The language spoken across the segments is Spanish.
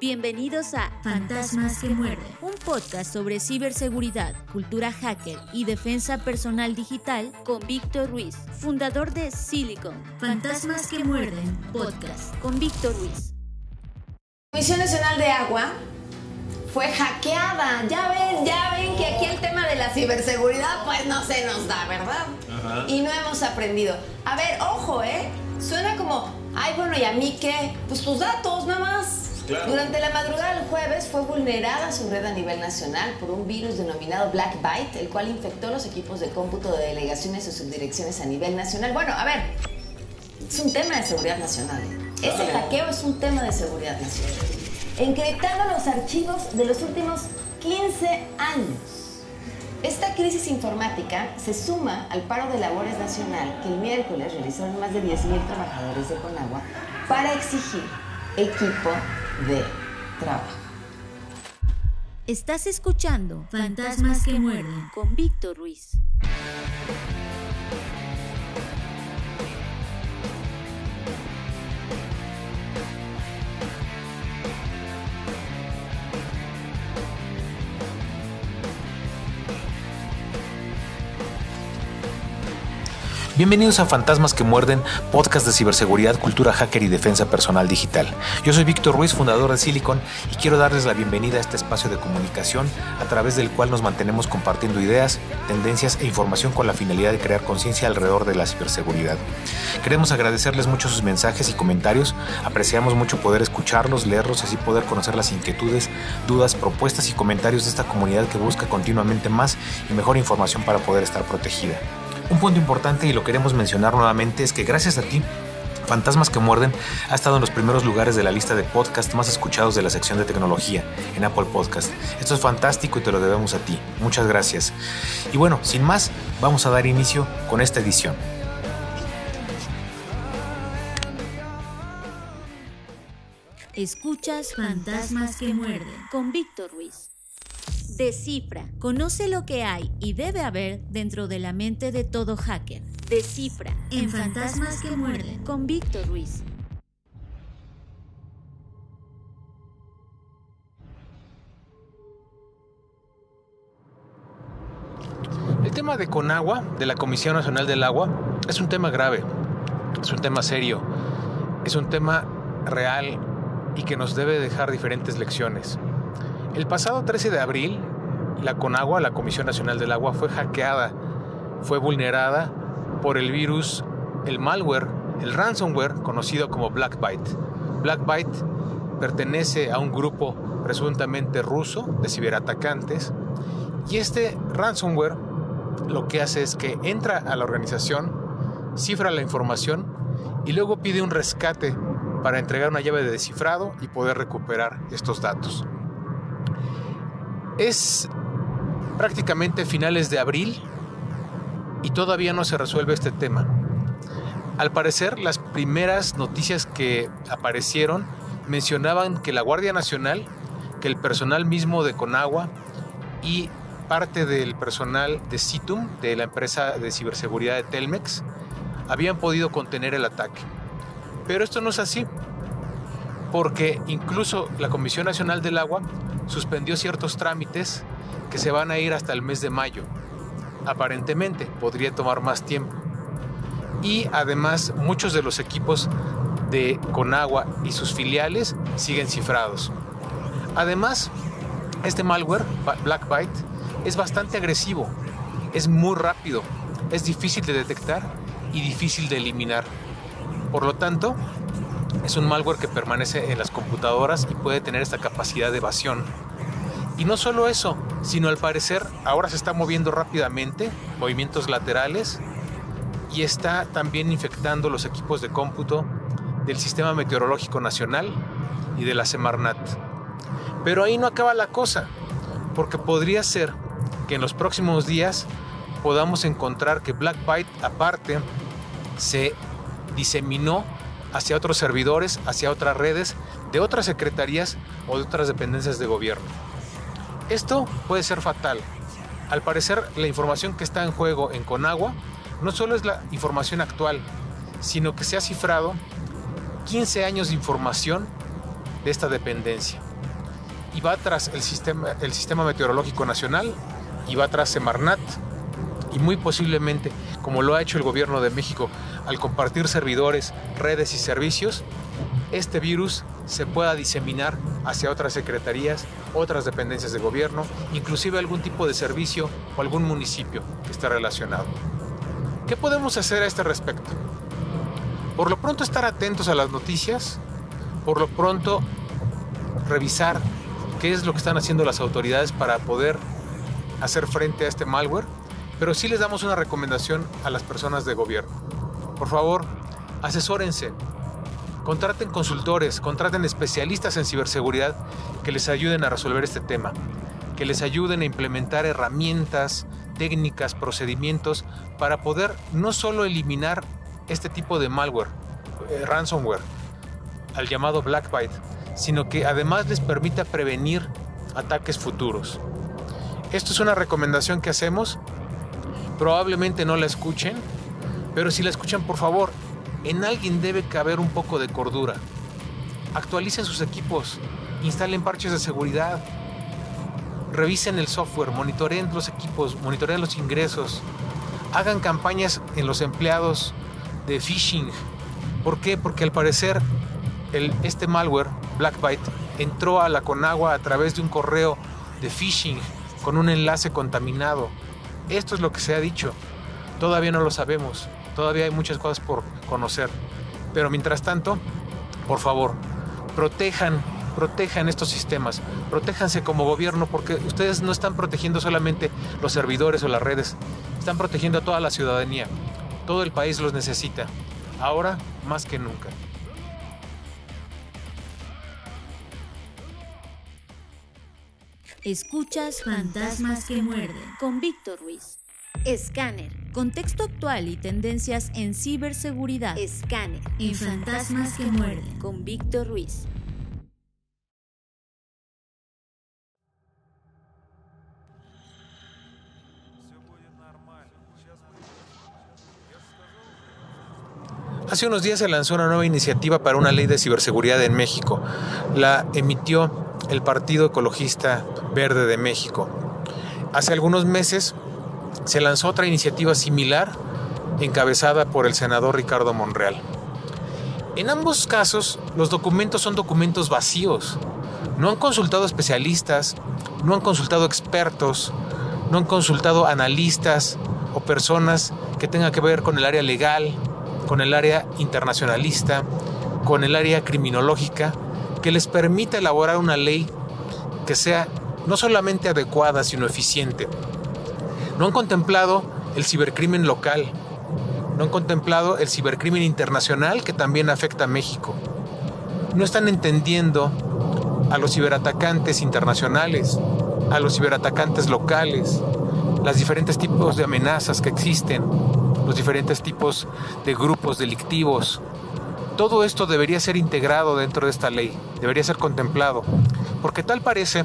Bienvenidos a Fantasmas que muerden. un podcast sobre ciberseguridad, cultura hacker y defensa personal digital con Víctor Ruiz, fundador de Silicon. Fantasmas que muerden. Podcast. Con Víctor Ruiz. La Comisión Nacional de Agua fue hackeada. Ya ven, ya ven que aquí el tema de la ciberseguridad pues no se nos da, ¿verdad? Y no hemos aprendido. A ver, ojo, ¿eh? Suena como, ay, bueno, ¿y a mí qué? Pues tus datos, nada más. Durante la madrugada del jueves fue vulnerada su red a nivel nacional por un virus denominado Black Byte, el cual infectó los equipos de cómputo de delegaciones y subdirecciones a nivel nacional. Bueno, a ver, es un tema de seguridad nacional. Ese hackeo es un tema de seguridad nacional. Encriptando los archivos de los últimos 15 años. Esta crisis informática se suma al paro de labores nacional que el miércoles realizaron más de 10.000 trabajadores de Conagua para exigir equipo Estás escuchando Fantasmas que muerden. con Víctor Ruiz. Bienvenidos a Fantasmas que Muerden, podcast de ciberseguridad, cultura hacker y defensa personal digital. Yo soy Víctor Ruiz, fundador de Silicon, y quiero darles la bienvenida a este espacio de comunicación a través del cual nos mantenemos compartiendo ideas, tendencias e información con la finalidad de crear conciencia alrededor de la ciberseguridad. Queremos agradecerles mucho sus mensajes y comentarios, apreciamos mucho poder escucharlos, leerlos y así poder conocer las inquietudes, dudas, propuestas y comentarios de esta comunidad que busca continuamente más y mejor información para poder estar protegida. Un punto importante y lo queremos mencionar nuevamente es que gracias a ti, Fantasmas que Muerden ha estado en los primeros lugares de la lista de podcasts más escuchados de la sección de tecnología en Apple Podcast. Esto es fantástico y te lo debemos a ti. Muchas gracias. Y bueno, sin más, vamos a dar inicio con esta edición. Escuchas Fantasmas que muerden. con Víctor Ruiz. Descifra. Conoce lo que hay y debe haber dentro de la mente de todo hacker. Descifra. En Fantasmas que muerden. Con Víctor Ruiz. El tema de Conagua, de la Comisión Nacional del Agua, es un tema grave, es un tema serio, es un tema real y que nos debe dejar diferentes lecciones. El pasado 13 de abril, la Conagua, la Comisión Nacional del Agua, fue hackeada, fue vulnerada por el virus, el malware, el ransomware conocido como Black Byte. Black Byte pertenece a un grupo presuntamente ruso de ciberatacantes y este ransomware lo que hace es que entra a la organización, cifra la información y luego pide un rescate para entregar una llave de descifrado y poder recuperar estos datos. Es prácticamente finales de abril y todavía no se resuelve este tema. Al parecer, las primeras noticias que aparecieron mencionaban que la Guardia Nacional, que el personal mismo de Conagua y parte del personal de CITUM, de la empresa de ciberseguridad de Telmex, habían podido contener el ataque. Pero esto no es así, porque incluso la Comisión Nacional del Agua suspendió ciertos trámites que se van a ir hasta el mes de mayo. Aparentemente podría tomar más tiempo. Y además muchos de los equipos de Conagua y sus filiales siguen cifrados. Además, este malware, Black Byte, es bastante agresivo, es muy rápido, es difícil de detectar y difícil de eliminar. Por lo tanto, es un malware que permanece en las computadoras y puede tener esta capacidad de evasión. Y no solo eso, sino al parecer ahora se está moviendo rápidamente, movimientos laterales, y está también infectando los equipos de cómputo del Sistema Meteorológico Nacional y de la Semarnat. Pero ahí no acaba la cosa, porque podría ser que en los próximos días podamos encontrar que Black Byte aparte se diseminó hacia otros servidores, hacia otras redes de otras secretarías o de otras dependencias de gobierno. Esto puede ser fatal. Al parecer, la información que está en juego en Conagua no solo es la información actual, sino que se ha cifrado 15 años de información de esta dependencia. y va tras el sistema, el sistema meteorológico nacional y va tras Semarnat y muy posiblemente, como lo ha hecho el gobierno de México al compartir servidores, redes y servicios, este virus se pueda diseminar hacia otras secretarías, otras dependencias de gobierno, inclusive algún tipo de servicio o algún municipio que esté relacionado. ¿Qué podemos hacer a este respecto? Por lo pronto estar atentos a las noticias, por lo pronto revisar qué es lo que están haciendo las autoridades para poder hacer frente a este malware, pero sí les damos una recomendación a las personas de gobierno. Por favor, asesórense, contraten consultores, contraten especialistas en ciberseguridad que les ayuden a resolver este tema, que les ayuden a implementar herramientas, técnicas, procedimientos para poder no solo eliminar este tipo de malware, eh, ransomware, al llamado Black sino que además les permita prevenir ataques futuros. Esto es una recomendación que hacemos. Probablemente no la escuchen, pero si la escuchan, por favor, en alguien debe caber un poco de cordura. Actualicen sus equipos, instalen parches de seguridad, revisen el software, monitoreen los equipos, monitoreen los ingresos, hagan campañas en los empleados de phishing. ¿Por qué? Porque al parecer este malware, Blackbyte, entró a la Conagua a través de un correo de phishing con un enlace contaminado. Esto es lo que se ha dicho. Todavía no lo sabemos. Todavía hay muchas cosas por conocer. Pero mientras tanto, por favor, protejan, protejan estos sistemas. Protéjanse como gobierno porque ustedes no están protegiendo solamente los servidores o las redes. Están protegiendo a toda la ciudadanía. Todo el país los necesita. Ahora más que nunca. Escuchas Fantasmas que Muerden con Víctor Ruiz. Escáner. Contexto actual y tendencias en ciberseguridad. Escáner. En Fantasmas que Muerden con Víctor Ruiz. Hace unos días se lanzó una nueva iniciativa para una ley de ciberseguridad en México. La emitió el Partido Ecologista Verde de México. Hace algunos meses se lanzó otra iniciativa similar encabezada por el senador Ricardo Monreal. En ambos casos, los documentos son documentos vacíos. No han consultado especialistas, no han consultado expertos, no han consultado analistas o personas que tengan que ver con el área legal, con el área internacionalista, con el área criminológica, que les permita elaborar una ley que sea no solamente adecuada, sino eficiente. No han contemplado el cibercrimen local, no han contemplado el cibercrimen internacional que también afecta a México. No están entendiendo a los ciberatacantes internacionales, a los ciberatacantes locales, los diferentes tipos de amenazas que existen, los diferentes tipos de grupos delictivos. Todo esto debería ser integrado dentro de esta ley, debería ser contemplado, porque tal parece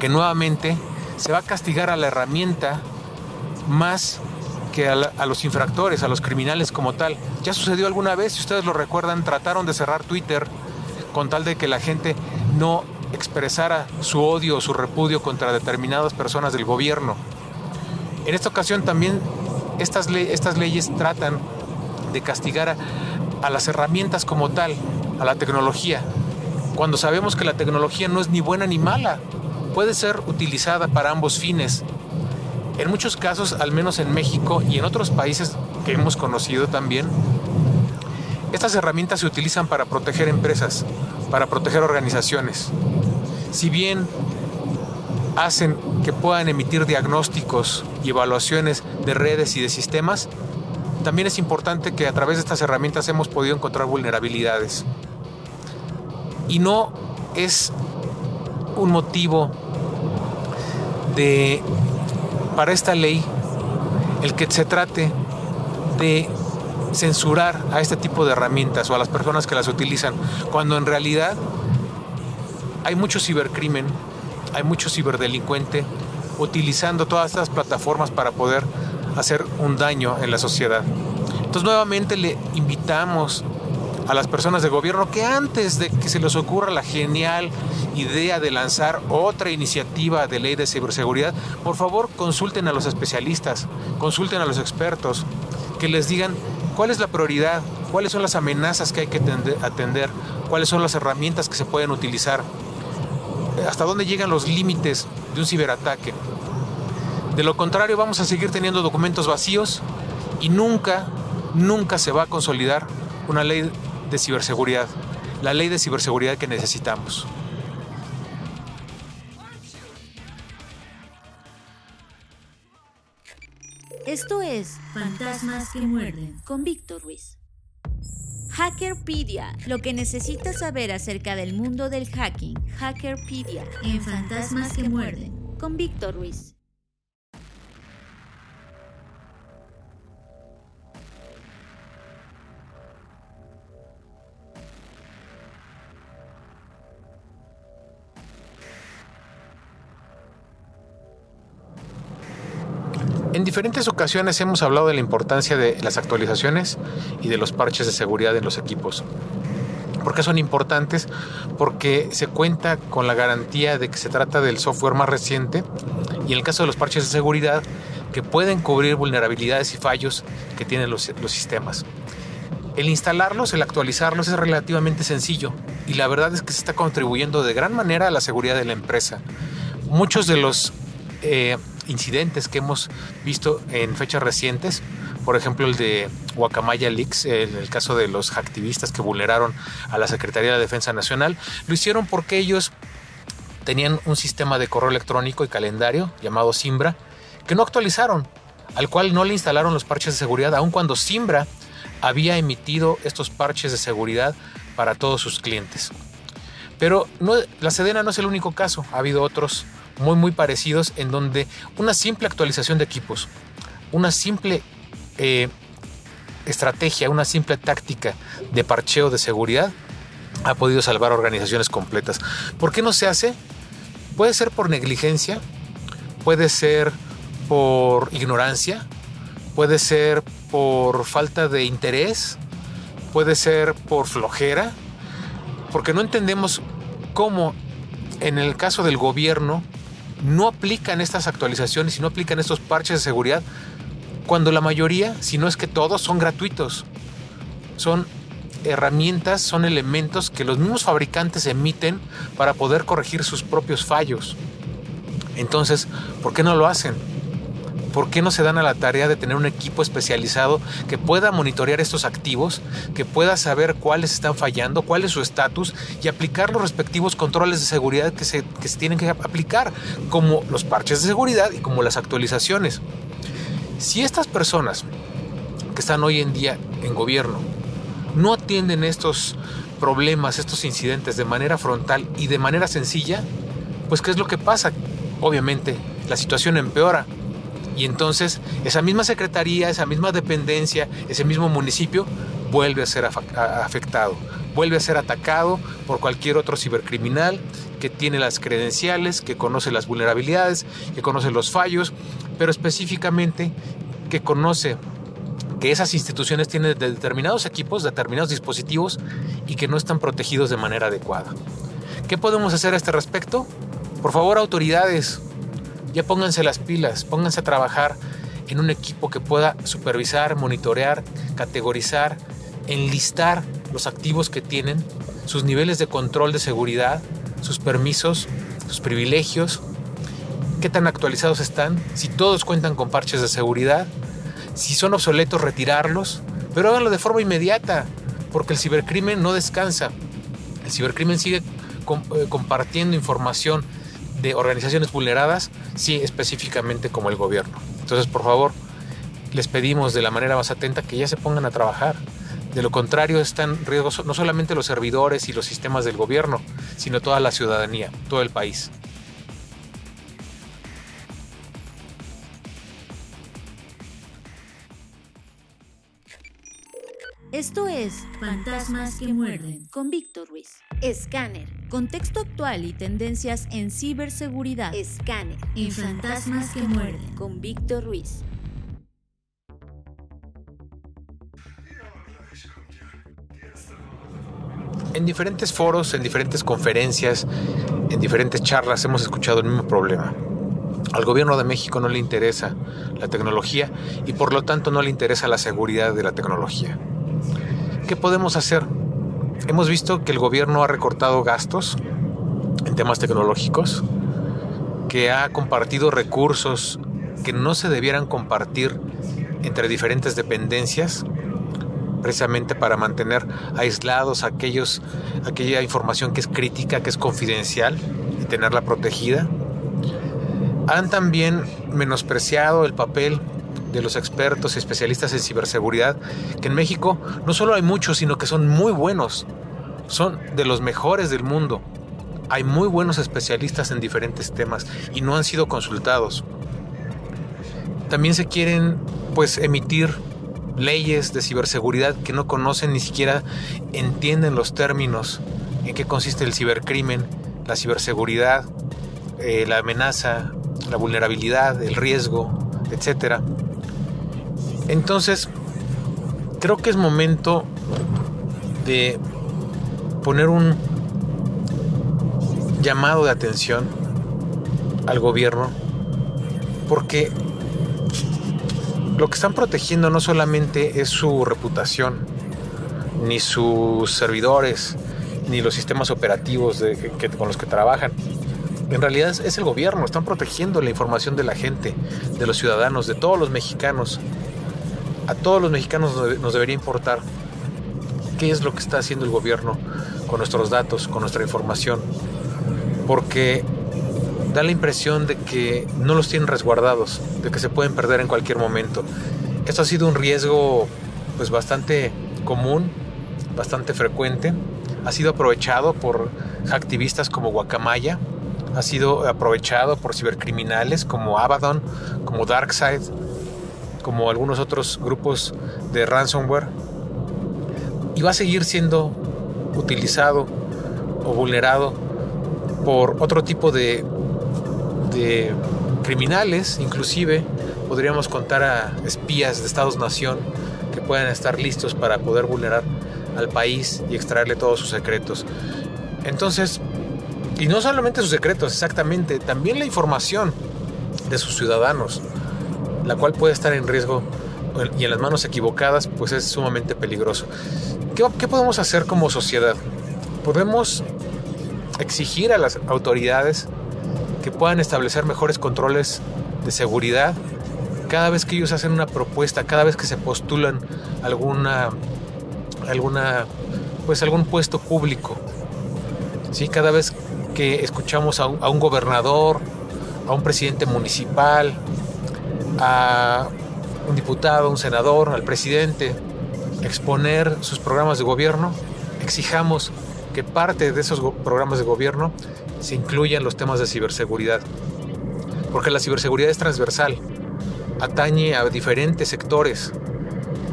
que nuevamente se va a castigar a la herramienta más que a, los infractores, a los criminales como tal. Ya sucedió alguna vez, si ustedes lo recuerdan, trataron de cerrar Twitter con tal de que la gente no expresara su odio o su repudio contra determinadas personas del gobierno. En esta ocasión también estas, leyes tratan de castigar a las herramientas como tal, a la tecnología, cuando sabemos que la tecnología no es ni buena ni mala, puede ser utilizada para ambos fines. En muchos casos, al menos en México y en otros países que hemos conocido también, estas herramientas se utilizan para proteger empresas, para proteger organizaciones. Si bien hacen que puedan emitir diagnósticos y evaluaciones de redes y de sistemas, también es importante que a través de estas herramientas hemos podido encontrar vulnerabilidades. Y no es un motivo de para esta ley el que se trate de censurar a este tipo de herramientas o a las personas que las utilizan, cuando en realidad hay mucho cibercrimen, hay mucho ciberdelincuente utilizando todas estas plataformas para poder hacer un daño en la sociedad. Entonces nuevamente le invitamos a las personas de gobierno que antes de que se les ocurra la genial idea de lanzar otra iniciativa de ley de ciberseguridad, por favor consulten a los especialistas, consulten a los expertos, que les digan cuál es la prioridad, cuáles son las amenazas que hay que atender, cuáles son las herramientas que se pueden utilizar, hasta dónde llegan los límites de un ciberataque. De lo contrario, vamos a seguir teniendo documentos vacíos y nunca, nunca se va a consolidar una ley de ciberseguridad, la ley de ciberseguridad que necesitamos. Esto es Fantasmas que muerden con Víctor Ruiz. Hackerpedia, lo que necesitas saber acerca del mundo del hacking. Hackerpedia en Fantasmas que muerden con Víctor Ruiz. Diferentes ocasiones hemos hablado de la importancia de las actualizaciones y de los parches de seguridad en los equipos. ¿Por qué son importantes? Porque se cuenta con la garantía de que se trata del software más reciente y en el caso de los parches de seguridad que pueden cubrir vulnerabilidades y fallos que tienen los, los sistemas. El instalarlos, el actualizarlos es relativamente sencillo y la verdad es que se está contribuyendo de gran manera a la seguridad de la empresa. Muchos de los eh, incidentes que hemos visto en fechas recientes, por ejemplo el de Guacamaya Leaks, en el caso de los activistas que vulneraron a la Secretaría de Defensa Nacional, lo hicieron porque ellos tenían un sistema de correo electrónico y calendario llamado Simbra que no actualizaron, al cual no le instalaron los parches de seguridad, aun cuando Simbra había emitido estos parches de seguridad para todos sus clientes. Pero la Sedena no es el único caso, ha habido otros muy muy parecidos en donde una simple actualización de equipos, una simple eh, estrategia, una simple táctica de parcheo de seguridad ha podido salvar organizaciones completas. ¿Por qué no se hace? Puede ser por negligencia, puede ser por ignorancia, puede ser por falta de interés, puede ser por flojera, porque no entendemos cómo en el caso del gobierno no aplican estas actualizaciones y no aplican estos parches de seguridad cuando la mayoría, si no es que todos, son gratuitos. Son herramientas, son elementos que los mismos fabricantes emiten para poder corregir sus propios fallos. Entonces, ¿por qué no lo hacen? ¿Por qué no se dan a la tarea de tener un equipo especializado que pueda monitorear estos activos, que pueda saber cuáles están fallando, cuál es su estatus y aplicar los respectivos controles de seguridad que se, que se tienen que aplicar, como los parches de seguridad y como las actualizaciones? Si estas personas que están hoy en día en gobierno no atienden estos problemas, estos incidentes de manera frontal y de manera sencilla, pues ¿qué es lo que pasa? Obviamente la situación empeora y entonces esa misma secretaría, esa misma dependencia, ese mismo municipio vuelve a ser afectado, vuelve a ser atacado por cualquier otro cibercriminal que tiene las credenciales, que conoce las vulnerabilidades, que conoce los fallos, pero específicamente que conoce que esas instituciones tienen determinados equipos, determinados dispositivos y que no están protegidos de manera adecuada. ¿Qué podemos hacer a este respecto? Por favor, autoridades, ya pónganse las pilas, pónganse a trabajar en un equipo que pueda supervisar, monitorear, categorizar, enlistar los activos que tienen, sus niveles de control de seguridad, sus permisos, sus privilegios, qué tan actualizados están, si todos cuentan con parches de seguridad, si son obsoletos retirarlos, pero háganlo de forma inmediata, porque el cibercrimen no descansa. El cibercrimen sigue eh, compartiendo información organizaciones vulneradas, sí específicamente como el gobierno. Entonces, por favor, les pedimos de la manera más atenta que ya se pongan a trabajar. De lo contrario, están en riesgo no solamente los servidores y los sistemas del gobierno, sino toda la ciudadanía, todo el país. Esto es Fantasmas que muerden con Víctor Ruiz. Escáner. Contexto actual y tendencias en ciberseguridad. Escáner. En Fantasmas que muerden con Víctor Ruiz. en diferentes foros, en diferentes conferencias, en diferentes charlas hemos escuchado el mismo problema. Al gobierno de México no le interesa la tecnología y por lo tanto no le interesa la seguridad de la tecnología. ¿Qué podemos hacer? Hemos visto que el gobierno ha recortado gastos en temas tecnológicos, que ha compartido recursos que no se debieran compartir entre diferentes dependencias, precisamente para mantener aislados aquellos, aquella información que es crítica, que es confidencial y tenerla protegida. Han también menospreciado el papel de los expertos y especialistas en ciberseguridad, que en México no solo hay muchos, sino que son muy buenos, son de los mejores del mundo. Hay muy buenos especialistas en diferentes temas y no han sido consultados. También se quieren pues emitir leyes de ciberseguridad que no conocen ni siquiera entienden los términos en qué consiste el cibercrimen, la ciberseguridad, eh, la amenaza, la vulnerabilidad, el riesgo, etc. Entonces, creo que es momento de poner un llamado de atención al gobierno porque lo que están protegiendo no solamente es su reputación, ni sus servidores, ni los sistemas operativos con los que trabajan. En realidad es el gobierno, están protegiendo la información de la gente, de los ciudadanos, de todos los mexicanos. A todos los mexicanos nos debería importar qué es lo que está haciendo el gobierno con nuestros datos, con nuestra información. Porque da la impresión de que no los tienen resguardados, de que se pueden perder en cualquier momento. Esto ha sido un riesgo pues bastante común, bastante frecuente. Ha sido aprovechado por activistas como Guacamaya, ha sido aprovechado por cibercriminales como Abaddon, como Darkseid, como algunos otros grupos de ransomware. Y va a seguir siendo utilizado o vulnerado por otro tipo de criminales, inclusive podríamos contar a espías de Estados-nación que puedan estar listos para poder vulnerar al país y extraerle todos sus secretos. Entonces, y no solamente sus secretos, exactamente, también la información de sus ciudadanos, la cual puede estar en riesgo y en las manos equivocadas, pues es sumamente peligroso. ¿Qué, podemos hacer como sociedad? Podemos exigir a las autoridades que puedan establecer mejores controles de seguridad cada vez que ellos hacen una propuesta, cada vez que se postulan alguna alguna pues algún puesto público. ¿Sí? Cada vez que escuchamos a un, gobernador, a un presidente municipal, a un diputado, un senador, al presidente exponer sus programas de gobierno, exijamos que parte de esos programas de gobierno se incluyan los temas de ciberseguridad. Porque la ciberseguridad es transversal, atañe a diferentes sectores,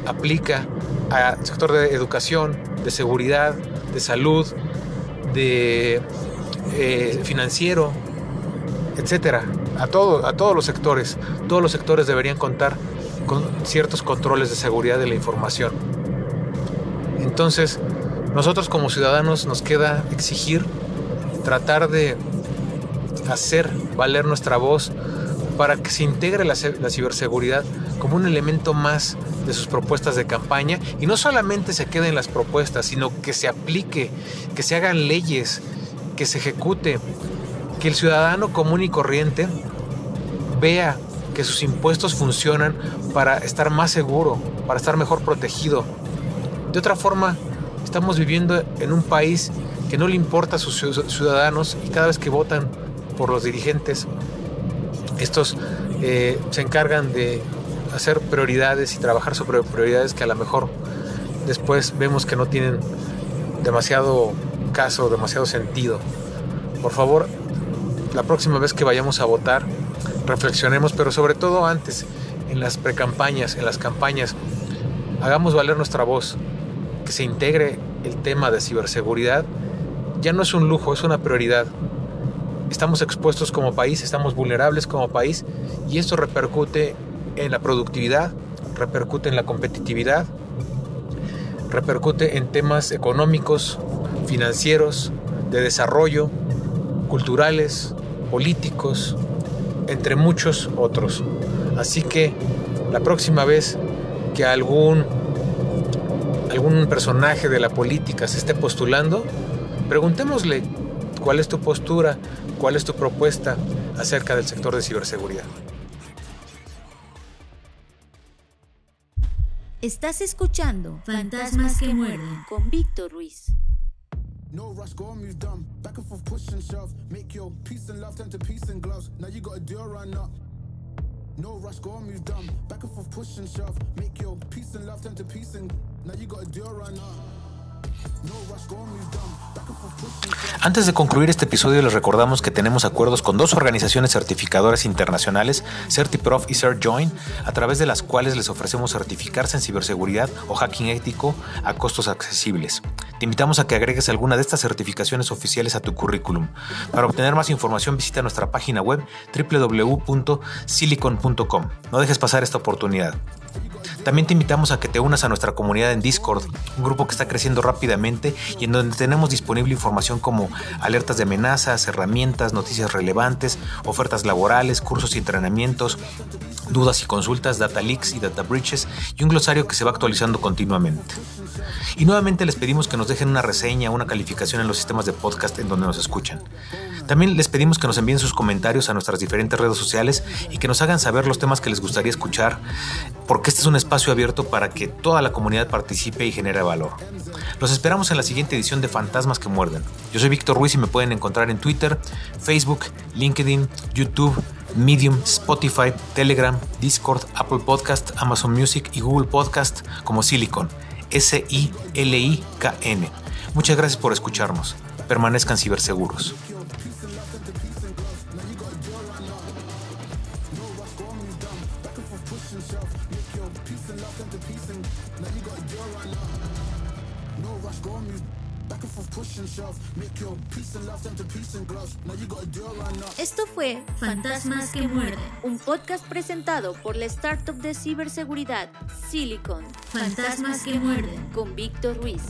aplica al sector de educación, de seguridad, de salud, de eh, financiero, etcétera, a, todo, a todos los sectores. Todos los sectores deberían contar con ciertos controles de seguridad de la información. Entonces, nosotros como ciudadanos nos queda exigir tratar de hacer valer nuestra voz para que se integre la, ciberseguridad como un elemento más de sus propuestas de campaña y no solamente se quede en las propuestas, sino que se aplique, que se hagan leyes, que se ejecute, que el ciudadano común y corriente vea que sus impuestos funcionan para estar más seguro, para estar mejor protegido. De otra forma, estamos viviendo en un país que no le importa a sus ciudadanos y cada vez que votan por los dirigentes, estos eh, se encargan de hacer prioridades y trabajar sobre prioridades que a lo mejor después vemos que no tienen demasiado caso, demasiado sentido. Por favor, la próxima vez que vayamos a votar, reflexionemos, pero sobre todo antes, en las precampañas, en las campañas, hagamos valer nuestra voz, que se integre el tema de ciberseguridad ya no es un lujo, es una prioridad. Estamos expuestos como país, estamos vulnerables como país y esto repercute en la productividad, repercute en la competitividad, repercute en temas económicos, financieros, de desarrollo, culturales, políticos, entre muchos otros. Así que la próxima vez que algún algún personaje de la política se esté postulando, preguntémosle cuál es tu postura, cuál es tu propuesta acerca del sector de ciberseguridad. Estás escuchando Fantasmas que muerden con Víctor Ruiz. No rush, go move. Back and forth, push and shove. Make your and love turn to and. Now you got a deal run up. No rush, go move. Back and forth, push and shove. Make your and love turn to and now you. Antes de concluir este episodio les recordamos que tenemos acuerdos con dos organizaciones certificadoras internacionales, CertiProf y CertJoin, a través de las cuales les ofrecemos certificarse en ciberseguridad o hacking ético a costos accesibles. Te invitamos a que agregues alguna de estas certificaciones oficiales a tu currículum. Para obtener más información visita nuestra página web www.silicon.com. No dejes pasar esta oportunidad. También te invitamos a que te unas a nuestra comunidad en Discord, un grupo que está creciendo rápidamente y en donde tenemos disponible información como alertas de amenazas, herramientas, noticias relevantes, ofertas laborales, cursos y entrenamientos, dudas y consultas, data leaks y data breaches y un glosario que se va actualizando continuamente. Y nuevamente les pedimos que nos dejen una reseña, una calificación en los sistemas de podcast en donde nos escuchan. También les pedimos que nos envíen sus comentarios a nuestras diferentes redes sociales y que nos hagan saber los temas que les gustaría escuchar, porque este es un espacio abierto para que toda la comunidad participe y genere valor. Los esperamos en la siguiente edición de Fantasmas que Muerden. Yo soy Víctor Ruiz y me pueden encontrar en Twitter, Facebook, LinkedIn, YouTube, Medium, Spotify, Telegram, Discord, Apple Podcast, Amazon Music y Google Podcast como Silicon. S-I-L-I-K-N. Muchas gracias por escucharnos. Permanezcan ciberseguros. Esto fue Fantasmas que muerden. un podcast presentado por la startup de ciberseguridad Silicon Fantasmas que muerden. con Víctor Ruiz.